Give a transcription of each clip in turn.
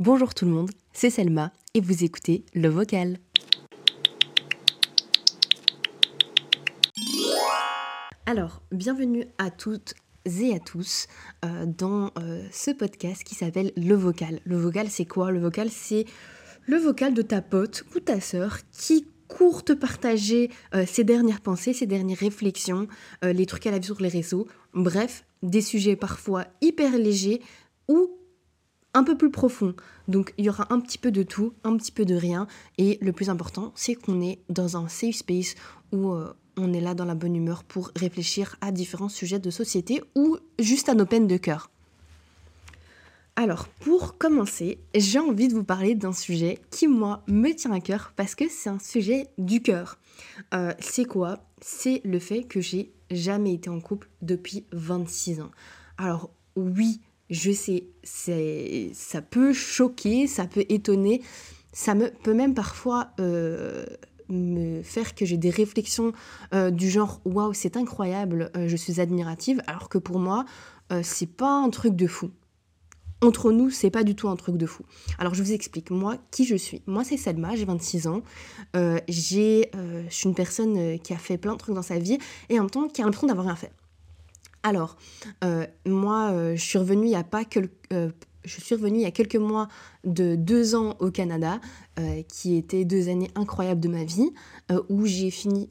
Bonjour tout le monde, c'est Selma et vous écoutez Le Vocal. Alors, bienvenue à toutes et à tous euh, dans euh, ce podcast qui s'appelle Le Vocal. Le Vocal, c'est quoi? Le Vocal, c'est le vocal de ta pote ou ta sœur qui court te partager euh, ses dernières pensées, ses dernières réflexions, les trucs qu'elle a vu sur les réseaux. Bref, des sujets parfois hyper légers ou un peu plus profond. Donc il y aura un petit peu de tout, un petit peu de rien. Et le plus important, c'est qu'on est dans un safe space où euh, on est là dans la bonne humeur pour réfléchir à différents sujets de société ou juste à nos peines de cœur. Alors, pour commencer, j'ai envie de vous parler d'un sujet qui, moi, me tient à cœur parce que c'est un sujet du cœur. Euh, c'est quoi? C'est le fait que j'ai jamais été en couple depuis 26 ans. Alors, oui, je sais, ça peut choquer, ça peut étonner, ça me, peut même parfois euh, me faire que j'ai des réflexions euh, du genre waouh, c'est incroyable, euh, je suis admirative, alors que pour moi, c'est pas un truc de fou. Entre nous, c'est pas du tout un truc de fou. Alors je vous explique, moi, qui je suis. Moi, c'est Selma, j'ai 26 ans. j'ai, je suis une personne qui a fait plein de trucs dans sa vie et en même temps qui a l'impression d'avoir rien fait. Alors, euh, moi, euh, je suis revenue il y a pas euh, je suis revenue il y a quelques mois de deux ans au Canada, qui étaient deux années incroyables de ma vie, où j'ai fini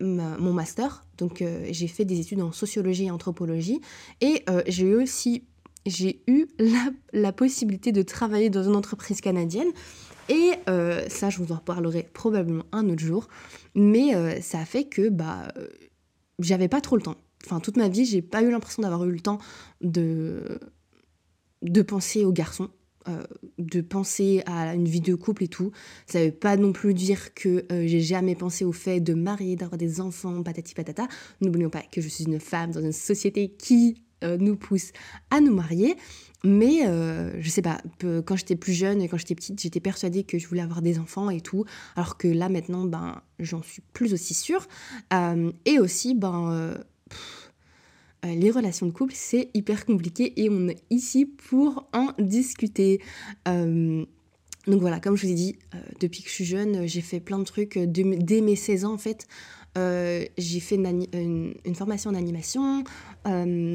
mon master. Donc, j'ai fait des études en sociologie et anthropologie, et j'ai aussi j'ai eu la, la, possibilité de travailler dans une entreprise canadienne. Et ça, je vous en reparlerai probablement un autre jour. Mais ça a fait que bah, j'avais pas trop le temps enfin toute ma vie, j'ai pas eu l'impression d'avoir eu le temps de, de penser aux garçons, euh, de penser à une vie de couple et tout. Ça veut pas non plus dire que euh, j'ai jamais pensé au fait de marier, d'avoir des enfants, patati patata. N'oublions pas que je suis une femme dans une société qui euh, nous pousse à nous marier. Mais je sais pas, quand j'étais plus jeune et quand j'étais petite, j'étais persuadée que je voulais avoir des enfants et tout. Alors que là maintenant, ben, j'en suis plus aussi sûre. et aussi, ben euh, les relations de couple, c'est hyper compliqué et on est ici pour en discuter. Euh, donc voilà, comme je vous ai dit, euh, depuis que je suis jeune, j'ai fait plein de trucs. dès mes 16 ans, en fait, j'ai fait une, formation en animation.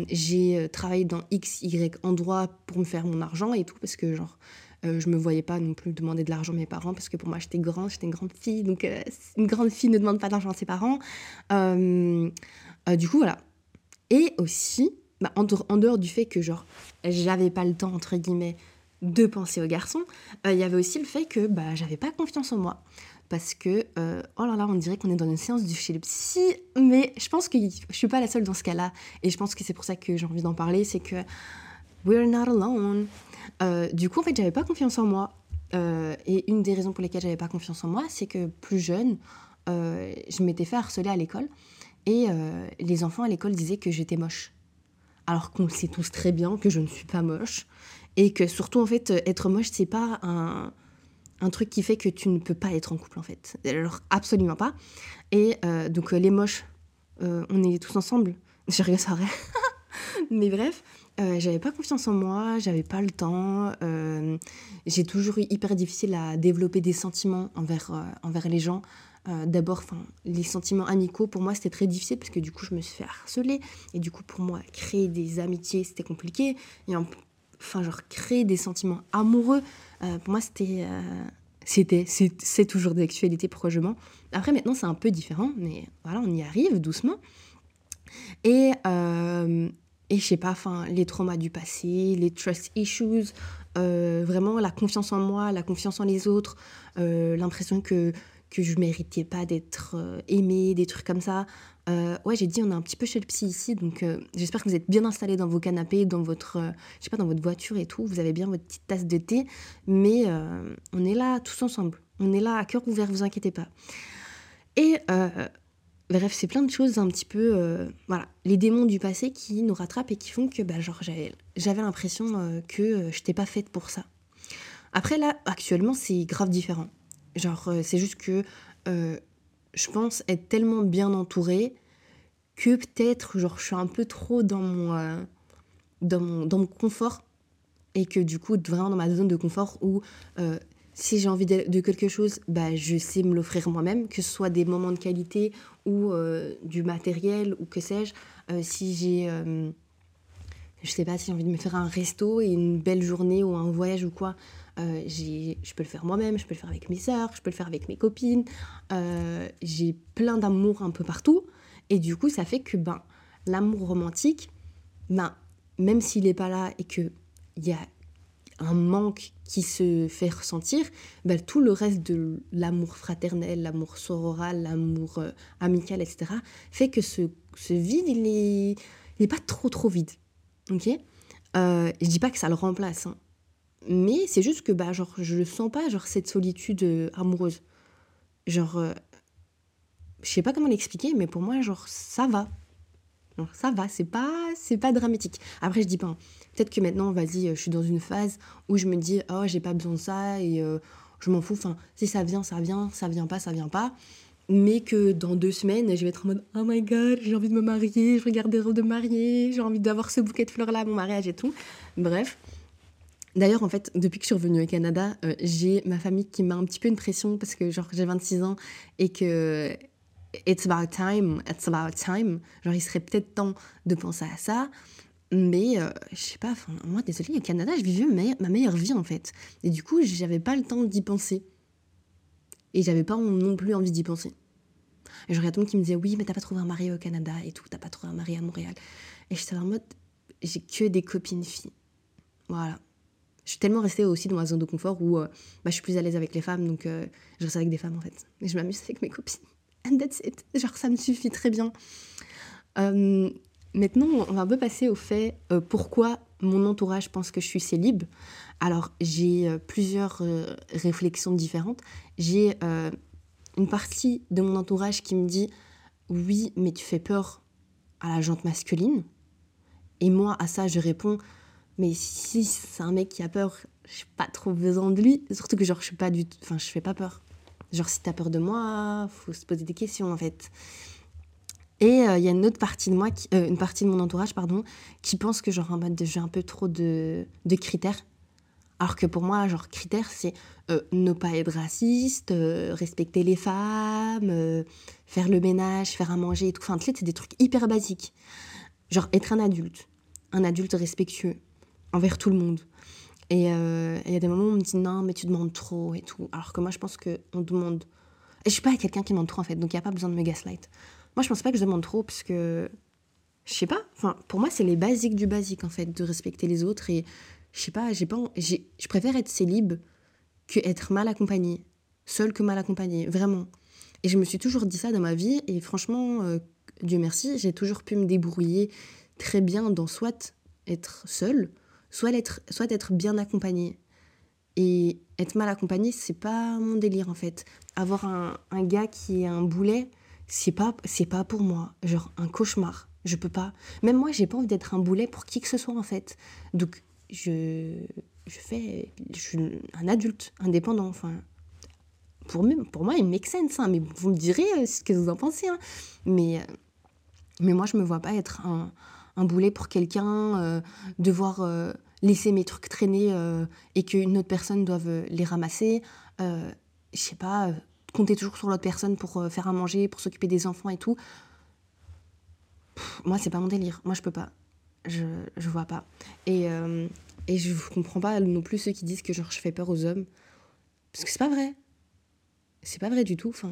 j'ai travaillé dans X, Y endroits pour me faire mon argent et tout, parce que genre, je me voyais pas non plus demander de l'argent à mes parents, parce que pour moi, j'étais grande, j'étais une grande fille. Donc, une grande fille ne demande pas d'argent à ses parents. du coup, voilà et aussi, bah, en, dehors du fait que, genre, j'avais pas le temps, entre guillemets, de penser aux garçons, euh, il y avait aussi le fait que bah, j'avais pas confiance en moi. Parce que, euh, oh là là, on dirait qu'on est dans une séance du chez le psy, mais je pense que je suis pas la seule dans ce cas-là. Et je pense que c'est pour ça que j'ai envie d'en parler, c'est que we're not alone. Euh, du coup, en fait, j'avais pas confiance en moi. et une des raisons pour lesquelles j'avais pas confiance en moi, c'est que plus jeune, je m'étais fait harceler à l'école. Et euh, les enfants à l'école disaient que j'étais moche. Alors qu'on sait tous très bien que je ne suis pas moche. Et que surtout, en fait, être moche, c'est pas un, truc qui fait que tu ne peux pas être en couple, en fait. Alors, absolument pas. Et euh, donc, les moches, euh, on est tous ensemble. Je rigole, ça Mais bref, j'avais pas confiance en moi, j'avais pas le temps. j'ai toujours eu hyper difficile à développer des sentiments envers les gens. Euh, d'abord, les sentiments amicaux, pour moi, c'était très difficile parce que du coup, je me suis fait harceler. Et du coup, pour moi, créer des amitiés, c'était compliqué. Et enfin, genre, créer des sentiments amoureux, euh, pour moi, c'était. Euh, c'était c'est toujours d'actualité prochainement. Après, maintenant, c'est un peu différent, mais voilà, on y arrive doucement. Et, et je sais pas, enfin, les traumas du passé, les trust issues, vraiment la confiance en moi, la confiance en les autres, l'impression que que je méritais pas d'être euh, aimée, des trucs comme ça. Euh, ouais, j'ai dit, on est un petit peu chez le psy ici, donc euh, j'espère que vous êtes bien installés dans vos canapés, dans votre, je sais pas, dans votre voiture et tout. Vous avez bien votre petite tasse de thé, mais on est là tous ensemble. On est là à cœur ouvert, vous inquiétez pas. Et bref, c'est plein de choses un petit peu, voilà, les démons du passé qui nous rattrapent et qui font que, bah, genre, j'avais l'impression que je n'étais pas faite pour ça. Après là, actuellement, c'est grave différent. Genre, euh, c'est juste que euh, je pense être tellement bien entourée que peut-être, genre, je suis un peu trop dans mon, euh, dans mon, dans mon confort. et que du coup, vraiment dans ma zone de confort où euh, si j'ai envie de, quelque chose, bah, je sais me l'offrir moi-même, que ce soit des moments de qualité ou euh, du matériel ou que sais-je. Euh, si j'ai, je sais pas, si j'ai envie de me faire un resto et une belle journée ou un voyage ou quoi, je peux le faire moi-même, je peux le faire avec mes sœurs, je peux le faire avec mes copines. j'ai plein d'amour un peu partout. Et du coup, ça fait que ben, l'amour romantique, ben, même s'il n'est pas là et qu'il y a un manque qui se fait ressentir, ben, tout le reste de l'amour fraternel, l'amour sororal, l'amour euh, amical, etc., fait que ce, vide, il n'est est pas trop trop vide. Ok? Euh, Je dis pas que ça le remplace, hein. Mais c'est juste que bah, genre, je ne sens pas genre, cette solitude euh, amoureuse. Genre, euh, je sais pas comment l'expliquer, mais pour moi, genre, ça va ça va, c'est pas, c'est pas dramatique. Après, je dis pas, hein. peut-être que maintenant, vas-y, euh, je suis dans une phase où je me dis, oh, j'ai pas besoin de ça et euh, je m'en fous. Enfin, si ça vient, ça vient, ça vient pas, ça vient pas. Mais que dans deux semaines, je vais être en mode, oh my god, j'ai envie de me marier, je regarde des robes de mariée, j'ai envie d'avoir ce bouquet de fleurs-là à mon mariage et tout. Bref. D'ailleurs, en fait, depuis que je suis revenue au Canada, euh, j'ai ma famille qui m'a un petit peu une pression parce que, genre, j'ai 26 ans et que it's about time, it's about time. Genre, il serait peut-être temps de penser à ça. Mais euh, je sais pas, moi, désolée, au Canada, je vivais ma, meilleure vie en fait. Et du coup, j'avais pas le temps d'y penser. Et j'avais pas non plus envie d'y penser. Et regarde tout le monde qui me disait Oui, mais t'as pas trouvé un mari au Canada et tout, t'as pas trouvé un mari à Montréal. Et j'étais en mode J'ai que des copines filles. Voilà. Je suis tellement restée aussi dans ma zone de confort où euh, bah, je suis plus à l'aise avec les femmes, donc euh, je reste avec des femmes en fait. Et je m'amuse avec mes copines and that's it. Genre, ça me suffit très bien. Euh, maintenant, on va un peu passer au fait pourquoi mon entourage pense que je suis célib. Alors, j'ai plusieurs réflexions différentes. J'ai une partie de mon entourage qui me dit Oui, mais tu fais peur à la jante masculine. Et moi, à ça, je réponds Mais si c'est un mec qui a peur, je n'ai pas trop besoin de lui. Surtout que, genre, je suis pas fais pas peur. Genre, si t'as peur de moi, faut se poser des questions, en fait. Et euh, il y a une autre partie de moi, euh, une partie de mon entourage, pardon, qui pense que genre j'ai un peu trop de, de, critères. Alors que pour moi, genre critères, c'est euh, ne pas être raciste, respecter les femmes, faire le ménage, faire à manger et tout. Enfin, tu c'est des trucs hyper basiques. Genre être un adulte, un adulte respectueux envers tout le monde. Et euh, il y a des moments où on me dit non, mais tu demandes trop et tout. Alors que moi, je pense qu'on demande. Et je suis pas quelqu'un qui demande trop en fait, donc il n'y a pas besoin de me gaslight. Moi, je pense pas que je demande trop parce que. Je sais pas. Enfin, pour moi, c'est les basiques du basique en fait, de respecter les autres. Et je sais pas, j'ai pas. Je préfère être célib que être mal accompagnée. Seule que mal accompagnée, vraiment. Et je me suis toujours dit ça dans ma vie. Et franchement, euh, Dieu merci, j'ai toujours pu me débrouiller très bien dans soit être seule soit être, soit bien accompagné. Et être mal accompagné, c'est pas mon délire en fait. Avoir un, un gars qui est un boulet, c'est pas, c'est pas pour moi. Genre un cauchemar. Je peux pas. Même moi, j'ai pas envie d'être un boulet pour qui que ce soit en fait. Donc je, je fais. Je suis un adulte, indépendant. Enfin, pour, pour moi, il make sense. Hein, mais vous me direz euh, ce que vous en pensez. Hein. Mais, euh, mais moi, je me vois pas être un, un boulet pour quelqu'un, euh, devoir euh, laisser mes trucs traîner euh, et qu'une autre personne doive les ramasser. je sais pas, compter toujours sur l'autre personne pour faire à manger, pour s'occuper des enfants et tout. moi, c'est pas mon délire. Moi, je peux pas. Je, je vois pas. Et, et je comprends pas non plus ceux qui disent que genre, je fais peur aux hommes. Parce que c'est pas vrai. C'est pas vrai du tout. Enfin,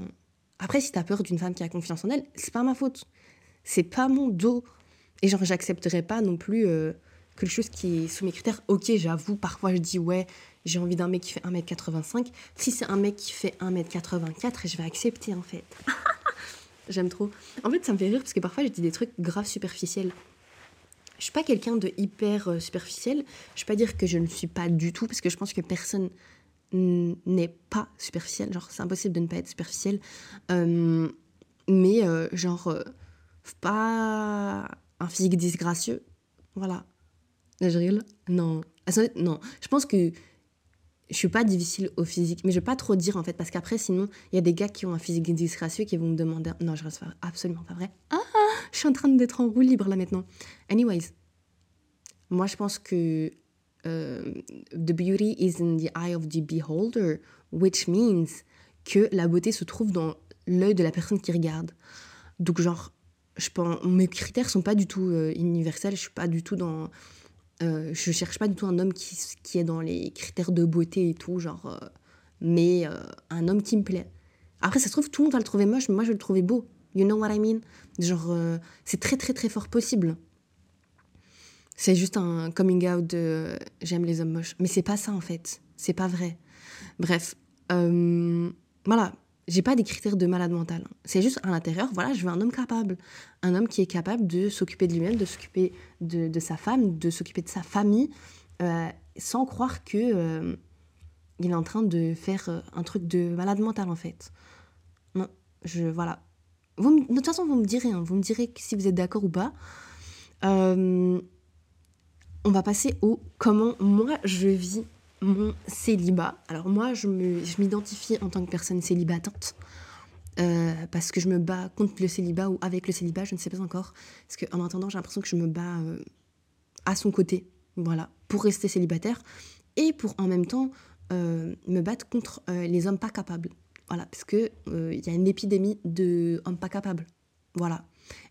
après, si t'as peur d'une femme qui a confiance en elle, c'est pas ma faute. C'est pas mon dos. Et genre, j'accepterais pas non plus euh, quelque chose qui est sous mes critères. Ok, j'avoue, parfois je dis ouais, j'ai envie d'un mec qui fait 1m85. Si c'est un mec qui fait 1m84, je vais accepter en fait. J'aime trop. En fait, ça me fait rire parce que parfois je dis des trucs grave superficiels. Je suis pas quelqu'un de hyper euh, superficiel. Je vais pas dire que je ne suis pas du tout parce que je pense que personne n'est pas superficiel. Genre, c'est impossible de ne pas être superficiel. Euh, mais genre, pas un physique disgracieux. Voilà. Je rigole Non. Non. Je pense que je suis pas difficile au physique, mais je vais pas trop dire en fait, parce qu'après, sinon, il y a des gars qui ont un physique disgracieux qui vont me demander. Non, je reste absolument pas vrai. Ah, je suis en train d'être en roue libre là maintenant. Anyways, moi je pense que the beauty is in the eye of the beholder, which means que la beauté se trouve dans l'œil de la personne qui regarde. Donc genre, je pense, mes critères sont pas du tout universels, je suis pas du tout dans... je cherche pas du tout un homme qui, qui, est dans les critères de beauté et tout, genre... mais un homme qui me plaît. Après, ça se trouve, tout le monde va le trouver moche, mais moi, je vais le trouver beau. You know what I mean? Genre, c'est très, très, très fort possible. C'est juste un coming out de j'aime les hommes moches. Mais c'est pas ça en fait. C'est pas vrai. Bref, euh, voilà. J'ai pas des critères de malade mental. C'est juste à l'intérieur, voilà, je veux un homme capable. Un homme qui est capable de s'occuper de lui-même, de s'occuper de, sa femme, de s'occuper de sa famille, euh, sans croire que euh, il est en train de faire un truc de malade mental en fait. Non, je. Voilà. De toute façon, vous me direz, hein, vous me direz si vous êtes d'accord ou pas. Euh, on va passer au comment moi je vis mon célibat. Alors moi, je m'identifie en tant que personne célibatante. Euh, parce que je me bats contre le célibat ou avec le célibat, je ne sais pas encore. Parce qu'en attendant, j'ai l'impression que je me bats euh, à son côté, voilà, pour rester célibataire et pour en même temps euh, me battre contre les hommes pas capables. Voilà, parce qu'il il y a une épidémie de hommes pas capables. Voilà.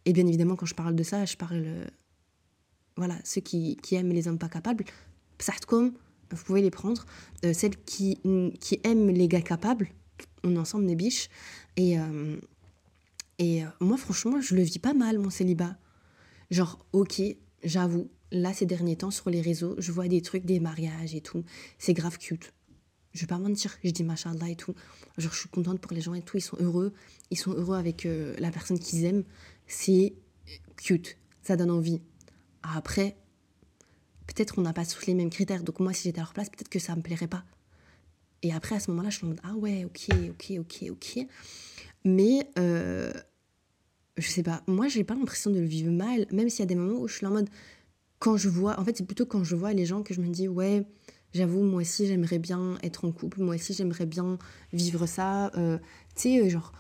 Et bien évidemment, quand je parle de ça, je parle voilà, ceux qui, aiment les hommes pas capables, comme vous pouvez les prendre. Euh, celles qui, qui aiment les gars capables, on est ensemble des biches. Et, euh, et euh, moi, franchement, je le vis pas mal, mon célibat. Genre, ok, j'avoue, là, ces derniers temps, sur les réseaux, je vois des trucs, des mariages et tout. C'est grave cute. Je vais pas mentir, je dis machallah et tout. Genre, je suis contente pour les gens et tout, ils sont heureux. Ils sont heureux avec la personne qu'ils aiment. C'est cute, ça donne envie. Après, peut-être on n'a pas tous les mêmes critères. Donc moi, si j'étais à leur place, peut-être que ça me plairait pas. Et après, à ce moment-là, je suis en mode, ah ouais, ok, ok, ok, ok. Mais, euh, je sais pas, moi, j'ai pas l'impression de le vivre mal, même s'il y a des moments où je suis en mode, quand je vois, en fait, c'est plutôt quand je vois les gens que je me dis, ouais, j'avoue, moi aussi, j'aimerais bien être en couple, moi aussi, j'aimerais bien vivre ça. Euh, tu sais, euh, genre,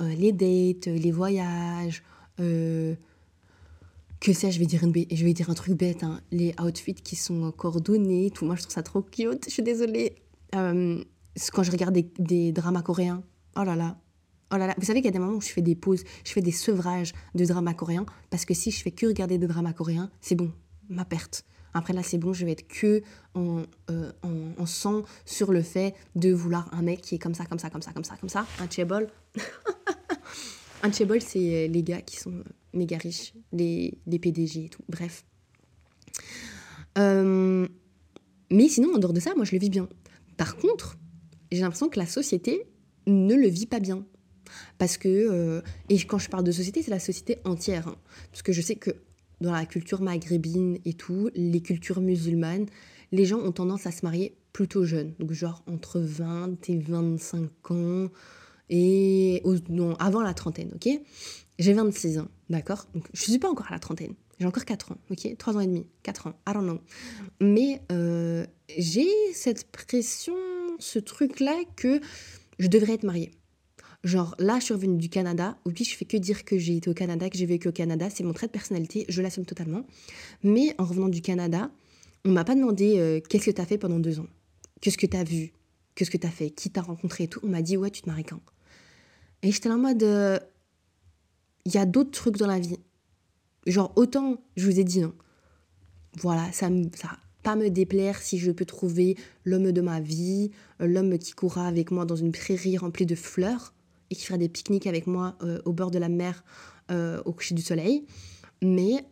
les dates, les voyages, que sais je vais dire une je vais dire un truc bête hein. les outfits qui sont coordonnés tout moi je trouve ça trop cute je suis désolée. Euh, quand je regarde des, dramas coréens oh là là oh là là. Vous savez qu'il y a des moments où je fais des pauses je fais des sevrages de dramas coréens parce que si je fais que regarder des dramas coréens c'est bon ma perte. Après là c'est bon je vais être que en, euh, en, en, sang sur le fait de vouloir un mec qui est comme ça comme ça comme ça comme ça comme ça un chebol un chebol c'est les gars qui sont méga riches, les, les PDG et tout. Bref. Euh, mais sinon, en dehors de ça, moi, je le vis bien. Par contre, j'ai l'impression que la société ne le vit pas bien. Parce que, euh, et quand je parle de société, c'est la société entière. Hein. parce que je sais que dans la culture maghrébine et tout, les cultures musulmanes, les gens ont tendance à se marier plutôt jeunes. Donc, genre entre 20 et 25 ans, et non, avant la trentaine, ok? J'ai 26 ans, d'accord? Donc, je suis pas encore à la trentaine. J'ai encore 4 ans, ok? 3 ans et demi, 4 ans, I don't. Mais euh, j'ai cette pression, ce truc-là que je devrais être mariée. Genre, là, je suis revenue du Canada. Oui, je fais que dire que j'ai été au Canada, que j'ai vécu au Canada. C'est mon trait de personnalité, je l'assume totalement. Mais en revenant du Canada, on m'a pas demandé euh, qu'est-ce que tu as fait pendant deux ans? Qu'est-ce que tu as vu? Qu'est-ce que tu as fait? Qui t'a rencontré tout? On m'a dit, ouais, tu te maries quand? Et j'étais en mode, euh, il y a d'autres trucs dans la vie. Genre, autant, je vous ai dit, non. Voilà, ça ne va pas me déplaire si je peux trouver l'homme de ma vie, euh, l'homme qui courra avec moi dans une prairie remplie de fleurs et qui fera des pique-niques avec moi euh, au bord de la mer euh, au coucher du soleil. Mais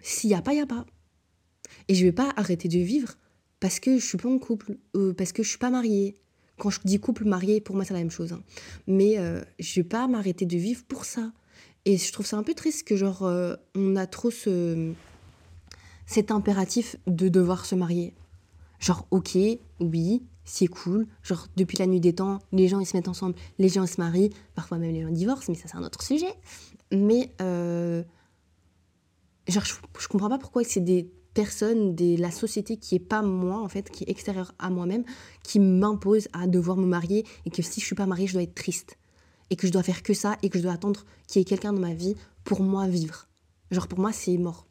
s'il n'y a pas, il n'y a pas. Et je vais pas arrêter de vivre parce que je suis pas en couple, parce que je suis pas mariée. Quand je dis couple marié, pour moi c'est la même chose. Hein. Mais je ne vais pas m'arrêter de vivre pour ça. Et je trouve ça un peu triste que, genre, euh, on a trop ce, cet impératif de devoir se marier. Genre, ok, oui, c'est cool. Genre, depuis la nuit des temps, les gens, ils se mettent ensemble, les gens, ils se marient. Parfois même, les gens divorcent, mais ça, c'est un autre sujet. Mais, euh, genre, je, je comprends pas pourquoi c'est des personnes, de la société qui est pas moi, en fait, qui est extérieure à moi-même, qui m'impose à devoir me marier et que si je suis pas mariée, je dois être triste et que je dois faire que ça et que je dois attendre qu'il y ait quelqu'un dans ma vie pour moi vivre. Genre pour moi c'est mort.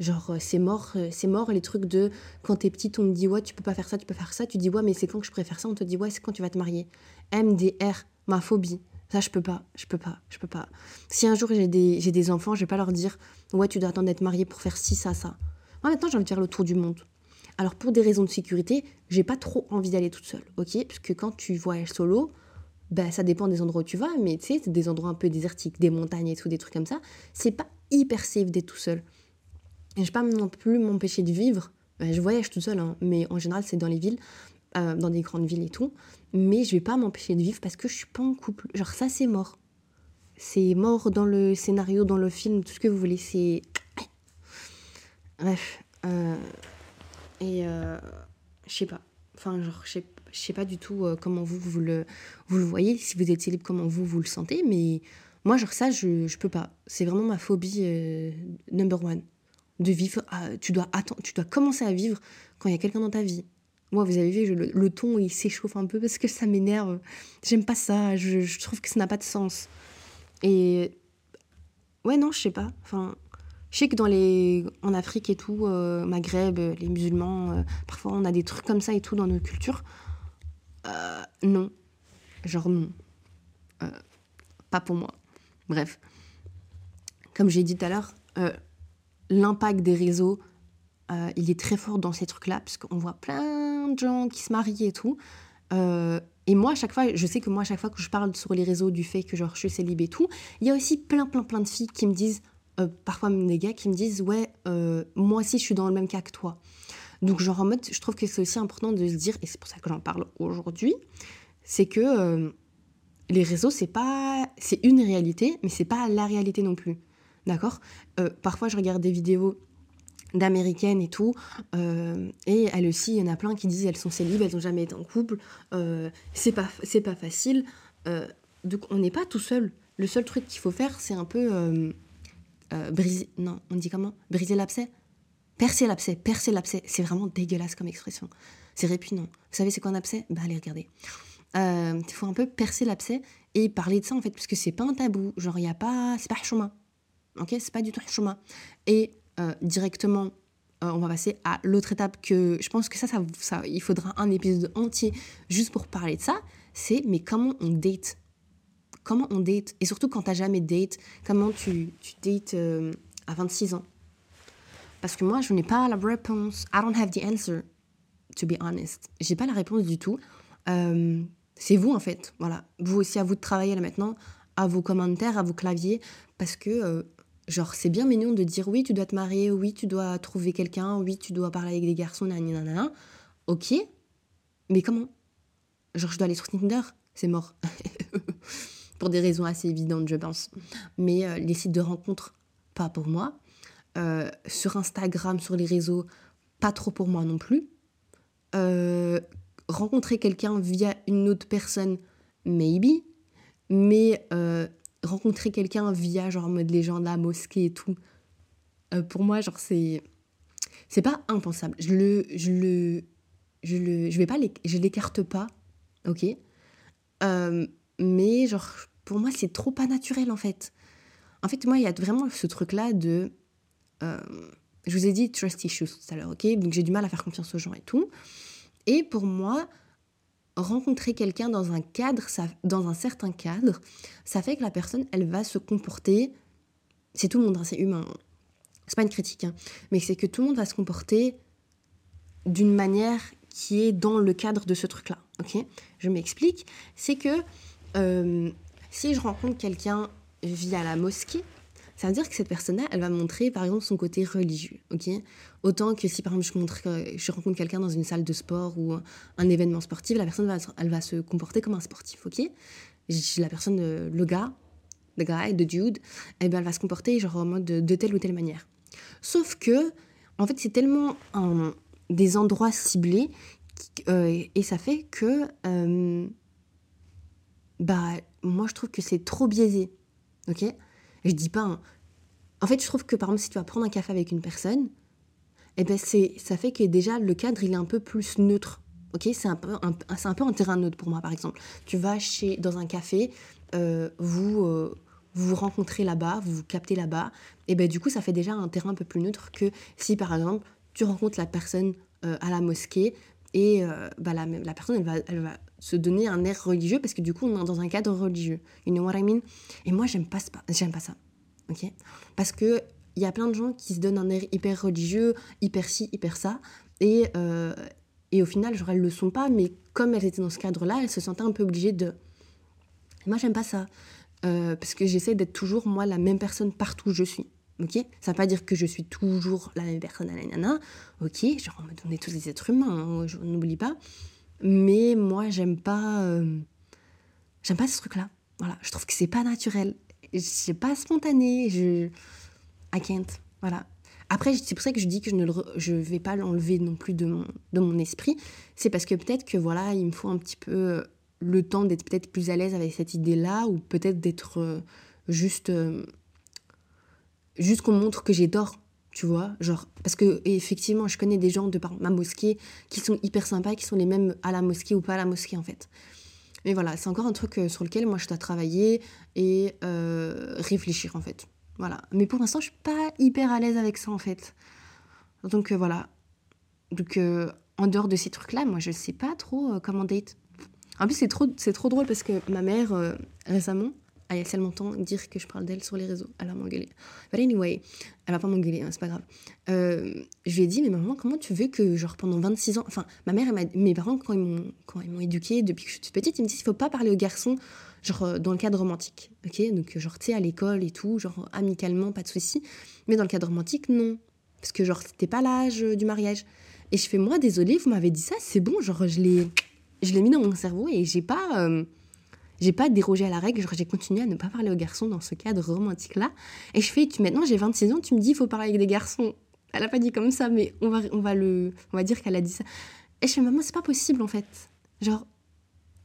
Genre, euh, c'est mort, euh, c'est mort les trucs de quand t'es petite, on me dit ouais, tu peux pas faire ça, tu peux faire ça. Tu dis ouais, mais c'est quand que je préfère ça? On te dit ouais, c'est quand tu vas te marier. MDR, ma phobie. Ça, je peux pas, je peux pas, je peux pas. Si un jour j'ai des, des enfants, je vais pas leur dire ouais, tu dois attendre d'être marié pour faire ci, ça, ça. Moi, maintenant, j'ai envie de faire le tour du monde. Alors, pour des raisons de sécurité, j'ai pas trop envie d'aller toute seule, ok? Parce que quand tu voyages solo, ben, ça dépend des endroits où tu vas, mais tu sais, c'est des endroits un peu désertiques, des montagnes et tout, des trucs comme ça. C'est pas hyper safe d'être tout seul. Et je vais pas non plus m'empêcher de vivre. Ben, je voyage tout seul, hein, mais en général, c'est dans les villes, euh, dans des grandes villes et tout. Mais je vais pas m'empêcher de vivre parce que je suis pas en couple. Genre, ça, c'est mort. C'est mort dans le scénario, dans le film, tout ce que vous voulez. C'est. Bref. Euh, et. Euh, je sais pas. Enfin, genre, je sais pas du tout euh, comment vous, vous, le, voyez, si vous êtes libre, comment vous, vous le sentez, mais moi, genre ça, je, je peux pas. C'est vraiment ma phobie euh, number one. De vivre, tu, dois attendre, tu dois commencer à vivre quand il y a quelqu'un dans ta vie. Moi, vous avez vu, le, ton, il s'échauffe un peu parce que ça m'énerve. J'aime pas ça, je, je, trouve que ça n'a pas de sens. Et ouais, non, je sais pas. Enfin, je sais que dans les, en Afrique et tout, euh, Maghreb, les musulmans, parfois on a des trucs comme ça et tout dans nos cultures. Euh, non. Genre non. Euh, pas pour moi. Bref. Comme j'ai dit tout à l'heure, euh, l'impact des réseaux, il est très fort dans ces trucs-là, parce qu'on voit plein de gens qui se marient et tout. et moi, à chaque fois, je sais que moi, à chaque fois que je parle sur les réseaux du fait que genre, je suis célib et tout, il y a aussi plein, plein, plein de filles qui me disent, parfois même des gars qui me disent, ouais, moi aussi, je suis dans le même cas que toi. Donc, genre en mode, je trouve que c'est aussi important de se dire, et c'est pour ça que j'en parle aujourd'hui, c'est que euh, les réseaux, c'est pas. C'est une réalité, mais c'est pas la réalité non plus. D'accord? Euh, Parfois, je regarde des vidéos d'américaines et tout, euh, et elles aussi, il y en a plein qui disent elles sont célibes, elles n'ont jamais été en couple, c'est pas, c'est pas facile. donc, on n'est pas tout seul. Le seul truc qu'il faut faire, c'est un peu briser. Non, on dit comment? Briser l'abcès? Percer l'abcès, percer l'abcès, c'est vraiment dégueulasse comme expression. C'est répugnant. Vous savez c'est quoi un abcès? Bah allez regarder. Euh, il faut un peu percer l'abcès et parler de ça en fait, parce que c'est pas un tabou. Genre il a pas, c'est pas chemin. Ok, c'est pas du tout chemin. Et euh, directement, euh, on va passer à l'autre étape que je pense que ça, ça, ça, il faudra un épisode entier juste pour parler de ça. C'est mais comment on date? Comment on date? Et surtout quand t'as jamais date, comment tu, tu dates à 26 ans? Parce que moi, je n'ai pas la réponse. I don't have the answer, to be honest. J'ai pas la réponse du tout. Euh, c'est vous, en fait. Voilà. Vous aussi, à vous de travailler là maintenant, à vos commentaires, à vos claviers. Parce que, euh, genre, c'est bien mignon de dire oui, tu dois te marier, oui, tu dois trouver quelqu'un, oui, tu dois parler avec des garçons, nanana. Ok. Mais comment? Genre, je dois aller sur Tinder? C'est mort. pour des raisons assez évidentes, je pense. Mais euh, les sites de rencontres, pas pour moi. Euh, sur Instagram, sur les réseaux, pas trop pour moi non plus. Euh, rencontrer quelqu'un via une autre personne, maybe. Mais rencontrer quelqu'un via genre en mode les mosquée et tout, pour moi, genre c'est. C'est pas impensable. Je le. Je le. Je le. Je vais pas. Je l'écarte pas. Ok? mais genre, pour moi, c'est trop pas naturel en fait. En fait, moi, il y a vraiment ce truc-là de euh, je vous ai dit trust issues tout à l'heure, ok? Donc j'ai du mal à faire confiance aux gens et tout. Et pour moi, rencontrer quelqu'un dans un cadre, ça, dans un certain cadre, ça fait que la personne, elle va se comporter. C'est tout le monde, hein, c'est humain. C'est pas une critique, hein, mais c'est que tout le monde va se comporter d'une manière qui est dans le cadre de ce truc-là. Ok? Je m'explique. C'est que euh, si je rencontre quelqu'un via la mosquée, ça veut dire que cette personne-là, elle va montrer par exemple son côté religieux, ok? Autant que si par exemple je, rencontre quelqu'un dans une salle de sport ou un événement sportif, la personne va, elle va se comporter comme un sportif, ok? La personne, le gars, le gars, de dude, eh ben, elle va se comporter genre de, telle ou telle manière. Sauf que, en fait, c'est tellement des endroits ciblés euh, et ça fait que, euh, bah, moi je trouve que c'est trop biaisé, ok? Je dis pas. En fait, je trouve que par exemple, si tu vas prendre un café avec une personne, eh ben c'est, ça fait que déjà le cadre il est un peu plus neutre. Ok, c'est un peu un, un peu un terrain neutre pour moi par exemple. Tu vas chez dans un café, euh, vous euh, vous vous rencontrez là-bas, vous vous captez là-bas, et ben du coup, ça fait déjà un terrain un peu plus neutre que si par exemple tu rencontres la personne euh, à la mosquée et bah, la, la, personne elle va se donner un air religieux parce que du coup on est dans un cadre religieux. You know Et moi j'aime pas, j'aime pas ça. Ok? Parce que il y a plein de gens qui se donnent un air hyper religieux, hyper ci, hyper ça, et, euh, et au final, genre, elles le sont pas, mais comme elles étaient dans ce cadre-là, elles se sentaient un peu obligées de. Moi, j'aime pas ça. Euh, parce que j'essaie d'être toujours, moi, la même personne partout où je suis. Ok? Ça veut pas dire que je suis toujours la même personne à la nana. Ok? Genre, on est tous des êtres humains, hein, n'oublie pas. Mais moi, j'aime pas. Euh, j'aime pas ce truc-là. Voilà. Je trouve que c'est pas naturel. C'est pas spontané. Je. I can't. Voilà. Après, c'est pour ça que je dis que je ne je vais pas l'enlever non plus de mon, de mon esprit. C'est parce que peut-être que voilà, il me faut un petit peu euh, le temps d'être peut-être plus à l'aise avec cette idée-là, ou peut-être d'être euh, juste. Juste qu'on montre que j'ai tort, tu vois. Genre, parce que effectivement, je connais des gens de par ma mosquée qui sont hyper sympas, qui sont les mêmes à la mosquée ou pas à la mosquée en fait. Mais voilà, c'est encore un truc sur lequel moi je dois travailler et réfléchir en fait. Voilà. Mais pour l'instant, je suis pas hyper à l'aise avec ça en fait. Donc euh, voilà. Donc euh, en dehors de ces trucs-là, moi je sais pas trop euh, comment date. En plus, c'est trop, c'est trop drôle parce que ma mère, récemment, a il y a tellement dire que je parle d'elle sur les réseaux. Elle va m'engueuler. But anyway, elle va pas m'engueuler, hein, c'est pas grave. je lui ai dit, mais maman, comment tu veux que, genre, pendant 26 ans. Enfin, ma mère, mes parents, quand ils m'ont, éduquée depuis que je suis petite, ils me disent, il faut pas parler aux garçons genre euh, dans le cadre romantique, ok Donc genre tu à l'école et tout, genre amicalement, pas de souci. Mais dans le cadre romantique, non, parce que genre c'était pas l'âge euh, du mariage. Et je fais moi désolée, vous m'avez dit ça, c'est bon, genre je l'ai, je l'ai mis dans mon cerveau et j'ai pas, euh, j'ai pas dérogé à la règle, j'ai continué à ne pas parler aux garçons dans ce cadre romantique là. Et je fais, maintenant j'ai 26 ans, tu me dis il faut parler avec des garçons. Elle a pas dit comme ça, mais on va, on va le, on va dire qu'elle a dit ça. Et je fais maman c'est pas possible en fait. Genre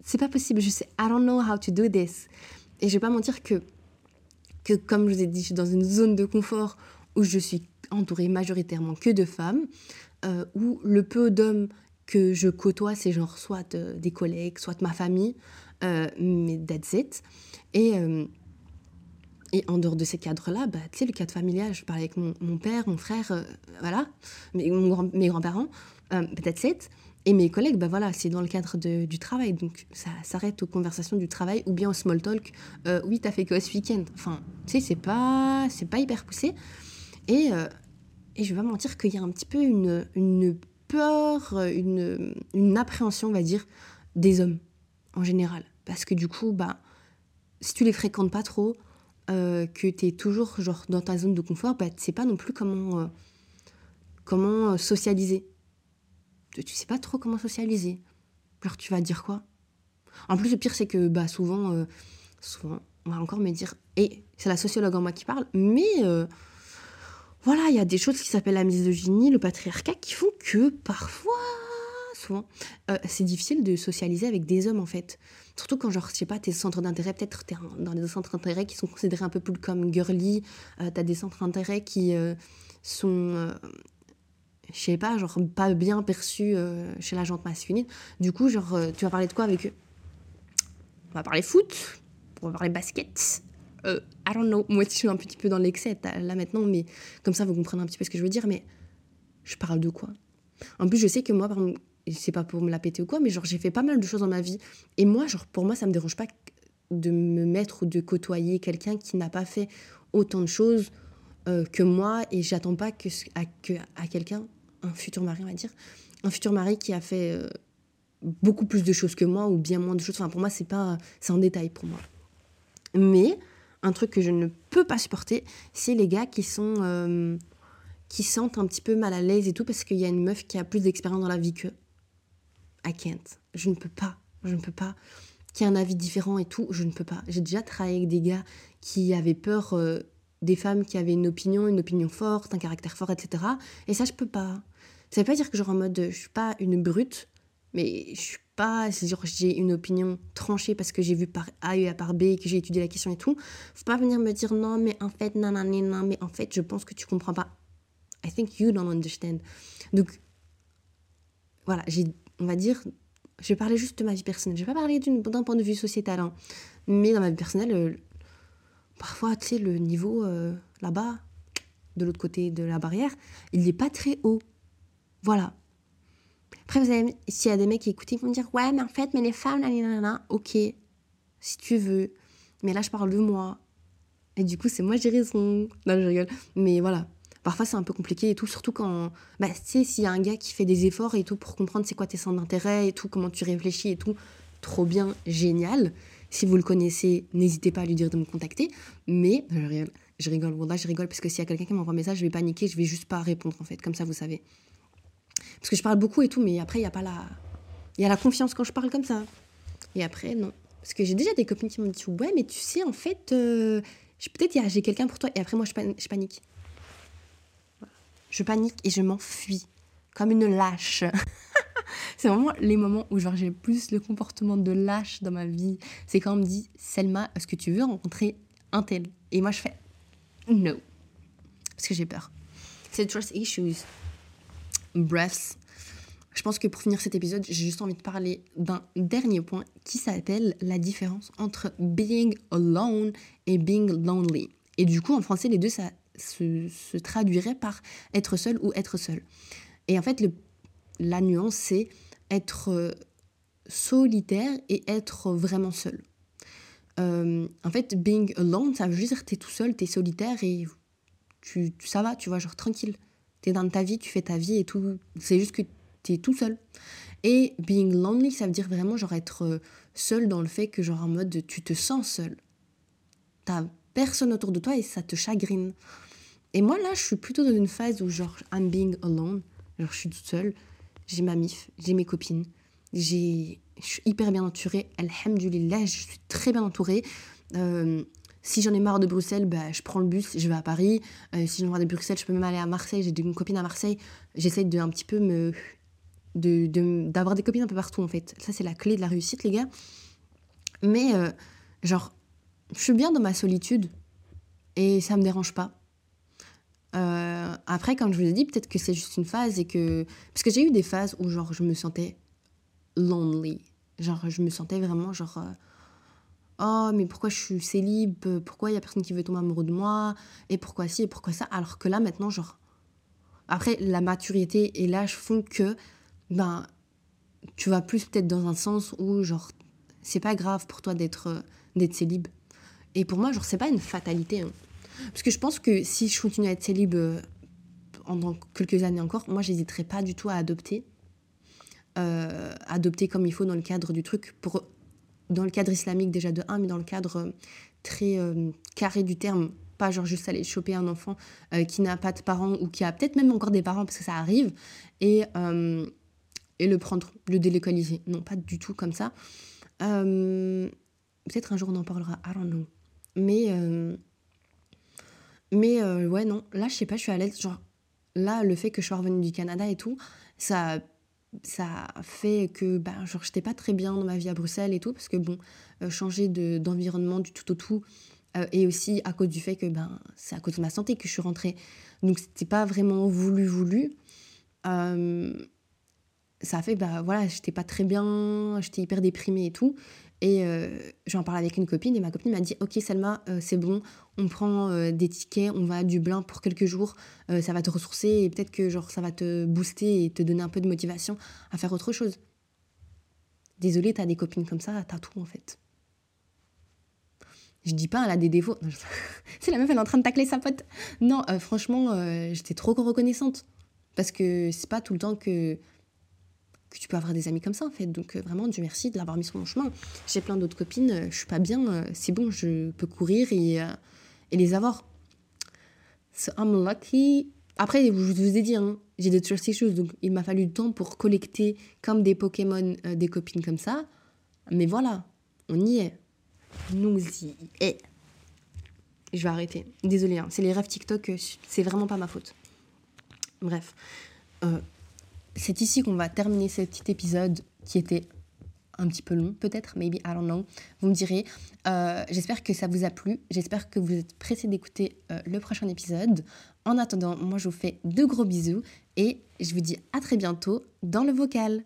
c'est pas possible, je sais, I don't know how to do this. Et je vais pas mentir que, que, comme je vous ai dit, je suis dans une zone de confort où je suis entourée majoritairement que de femmes, euh, où le peu d'hommes que je côtoie, c'est genre soit euh, des collègues, soit ma famille, mais that's it. Et, et en dehors de ces cadres-là, bah, tu sais, le cadre familial, je parlais avec mon, mon père, mon frère, voilà, mes, mes grands-parents, that's it. Et mes collègues, ben voilà, c'est dans le cadre du travail, donc ça s'arrête aux conversations du travail ou bien au small talk. Euh, oui, t'as fait quoi ce week-end Enfin, tu sais, c'est pas, pas hyper poussé. Et, euh, et je vais pas mentir qu'il y a un petit peu une, une peur, une, une appréhension, on va dire, des hommes en général. Parce que du coup, bah, si tu les fréquentes pas trop, euh, que tu es toujours genre, dans ta zone de confort, bah, tu sais pas non plus comment, euh, comment socialiser tu sais pas trop comment socialiser. Alors tu vas dire quoi? En plus, le pire, c'est que bah, souvent, euh, souvent, on va encore me dire, et c'est la sociologue en moi qui parle, mais euh, voilà, il y a des choses qui s'appellent la misogynie, le patriarcat, qui font que parfois, euh, c'est difficile de socialiser avec des hommes en fait. Surtout quand, genre, je sais pas, tes centres d'intérêt, peut-être t'es dans des centres d'intérêt qui sont considérés un peu plus comme girly, t'as des centres d'intérêt qui sont je sais pas, genre pas bien perçu euh, chez la jante masculine. Du coup, genre, euh, tu vas parler de quoi avec eux? On va parler foot, on va parler basket. Euh, I don't know. Moi, je suis un petit peu dans l'excès là maintenant, mais comme ça, vous comprenez un petit peu ce que je veux dire. Mais je parle de quoi? En plus, je sais que moi, par exemple, c'est pas pour me la péter ou quoi, mais genre, j'ai fait pas mal de choses dans ma vie. Et moi, genre, pour moi, ça me dérange pas de me mettre ou de côtoyer quelqu'un qui n'a pas fait autant de choses que moi et j'attends pas que, à, que, à quelqu'un un futur mari, on va dire, un futur mari qui a fait euh, beaucoup plus de choses que moi ou bien moins de choses. Enfin, pour moi, c'est pas, c'est un détail pour moi. Mais un truc que je ne peux pas supporter, c'est les gars qui sont euh, qui sentent un petit peu mal à l'aise et tout parce qu'il y a une meuf qui a plus d'expérience dans la vie que I can't. Je ne peux pas. Je ne peux pas. Qui a un avis différent et tout, je ne peux pas. J'ai déjà travaillé avec des gars qui avaient peur euh, des femmes qui avaient une opinion, une opinion forte, un caractère fort, etc. Et ça, je peux pas. Ça veut pas dire que genre en mode, je suis pas une brute, mais je suis pas, c'est genre j'ai une opinion tranchée parce que j'ai vu par A et par B, que j'ai étudié la question et tout. Faut pas venir me dire non, mais en fait, non, non, non, mais en fait, je pense que tu comprends pas. I think you don't understand. Donc, voilà, j'ai, on va dire, je vais parler juste de ma vie personnelle. Je vais pas parler d'un point de vue sociétal, hein. mais dans ma vie personnelle, euh, parfois, tu sais, le niveau euh, là-bas, de l'autre côté de la barrière, il n'est pas très haut. Voilà. Après, vous avez, s'il y a des mecs qui écoutent, ils vont me dire Ouais, mais en fait, mais les femmes, nanana, ok, si tu veux. Mais là, je parle de moi. Et du coup, c'est moi, j'ai raison. Non, je rigole. Mais voilà. Parfois, c'est un peu compliqué et tout, surtout quand. Bah, tu sais, s'il y a un gars qui fait des efforts et tout pour comprendre c'est quoi tes centres d'intérêt et tout, comment tu réfléchis et tout, trop bien, génial. Si vous le connaissez, n'hésitez pas à lui dire de me contacter. Mais, je rigole, je rigole, là, je rigole parce que s'il y a quelqu'un qui m'envoie un message, je vais paniquer, je vais juste pas répondre en fait, comme ça vous savez. Parce que je parle beaucoup et tout, mais après, il y a pas la. Il y a la confiance quand je parle comme ça. Et après, non. Parce que j'ai déjà des copines qui m'ont dit Ouais, mais tu sais, en fait, euh, peut-être j'ai quelqu'un pour toi. Et après, moi, je panique. Je panique et je m'enfuis comme une lâche. c'est vraiment les moments où genre j'ai plus le comportement de lâche dans ma vie. C'est quand on me dit Selma, est-ce que tu veux rencontrer un tel? Et moi je fais no. Parce que j'ai peur. C'est trust issues. Bref, je pense que pour finir cet épisode, j'ai juste envie de parler d'un dernier point qui s'appelle la différence entre being alone et being lonely. Et du coup, en français, les deux, ça se, se traduirait par être seul ou être seul. Et en fait, le, la nuance, c'est être euh, solitaire et être vraiment seul. Euh, en fait, being alone, ça veut juste dire que es tout seul, tu es solitaire et tu, ça va, tu vois, genre tranquille. Tu es dans ta vie, tu fais ta vie et tout. C'est juste que tu es tout seul. Et being lonely, ça veut dire vraiment genre être euh, seul dans le fait que genre en mode tu te sens seul. T'as personne autour de toi et ça te chagrine. Et moi là, je suis plutôt dans une phase où genre I'm being alone. Genre, je suis toute seule, j'ai ma mif, j'ai mes copines, j'ai, je suis hyper bien entourée. Alhamdulillah, je suis très bien entourée. Euh, si j'en ai marre de Bruxelles, bah, je prends le bus, je vais à Paris. Euh, si j'en ai marre de Bruxelles, je peux même aller à Marseille. J'ai une copine à Marseille. J'essaie de un petit peu me. d'avoir de, des copines un peu partout, en fait. Ça, c'est la clé de la réussite, les gars. Mais, euh, genre, je suis bien dans ma solitude et ça me dérange pas. Euh, après, comme je vous ai dit, peut-être que c'est juste une phase et que. Parce que j'ai eu des phases où, genre, je me sentais lonely. Genre, je me sentais vraiment, genre. Euh, oh, mais pourquoi je suis célib Pourquoi il y a personne qui veut tomber amoureux de moi? Et pourquoi ci et pourquoi ça? Alors que là, maintenant, genre. Après, la maturité et l'âge font que. Ben. Tu vas plus peut-être dans un sens où, genre. C'est pas grave pour toi d'être d'être célib. Et pour moi, genre, c'est pas une fatalité. Hein. Parce que je pense que si je continue à être célib euh, pendant quelques années encore, moi, j'hésiterai pas du tout à adopter. Euh, adopter comme il faut dans le cadre du truc, pour, dans le cadre islamique déjà de 1, mais dans le cadre euh, très carré du terme, pas genre juste aller choper un enfant qui n'a pas de parents ou qui a peut-être même encore des parents parce que ça arrive, et, et le prendre, le délocaliser. Non, pas du tout comme ça. peut-être un jour on en parlera, I don't know. Mais mais euh, ouais, non, là, je sais pas, je suis à l'aise. Genre, là, le fait que je sois revenue du Canada et tout, ça, ça fait que, ben, genre, j'étais pas très bien dans ma vie à Bruxelles et tout, parce que, bon, euh, changer d'environnement du tout au tout, euh, et aussi à cause du fait que, ben, c'est à cause de ma santé que je suis rentrée. Donc, c'était pas vraiment voulu, voulu. ça a fait, bah voilà, j'étais pas très bien, j'étais hyper déprimée et tout. Et euh, j'en parle avec une copine et ma copine m'a dit Ok, Selma, euh, c'est bon, on prend euh, des tickets, on va à Dublin pour quelques jours, ça va te ressourcer et peut-être que genre, ça va te booster et te donner un peu de motivation à faire autre chose. Désolée, t'as des copines comme ça, t'as tout en fait. Je dis pas, elle a des défauts. c'est la meuf, elle est en train de tacler sa pote. Non, franchement, j'étais trop reconnaissante. Parce que c'est pas tout le temps que que tu peux avoir des amis comme ça en fait. Donc euh, vraiment, Dieu merci de l'avoir mis sur mon chemin. J'ai plein d'autres copines, euh, je suis pas bien, euh, c'est bon, je peux courir et, et les avoir. So I'm lucky. Après, je vous ai dit, hein, j'ai des trust issues, donc il m'a fallu du temps pour collecter comme des Pokémon des copines comme ça. Mais voilà, on y est. Nous y est. Je vais arrêter. Désolée, hein, c'est les rêves TikTok, c'est vraiment pas ma faute. Bref. C'est ici qu'on va terminer ce petit épisode qui était un petit peu long, peut-être, maybe, I don't know. Vous me direz. Euh, j'espère que ça vous a plu. J'espère que vous êtes pressés d'écouter euh, le prochain épisode. En attendant, moi, je vous fais de gros bisous et je vous dis à très bientôt dans le vocal.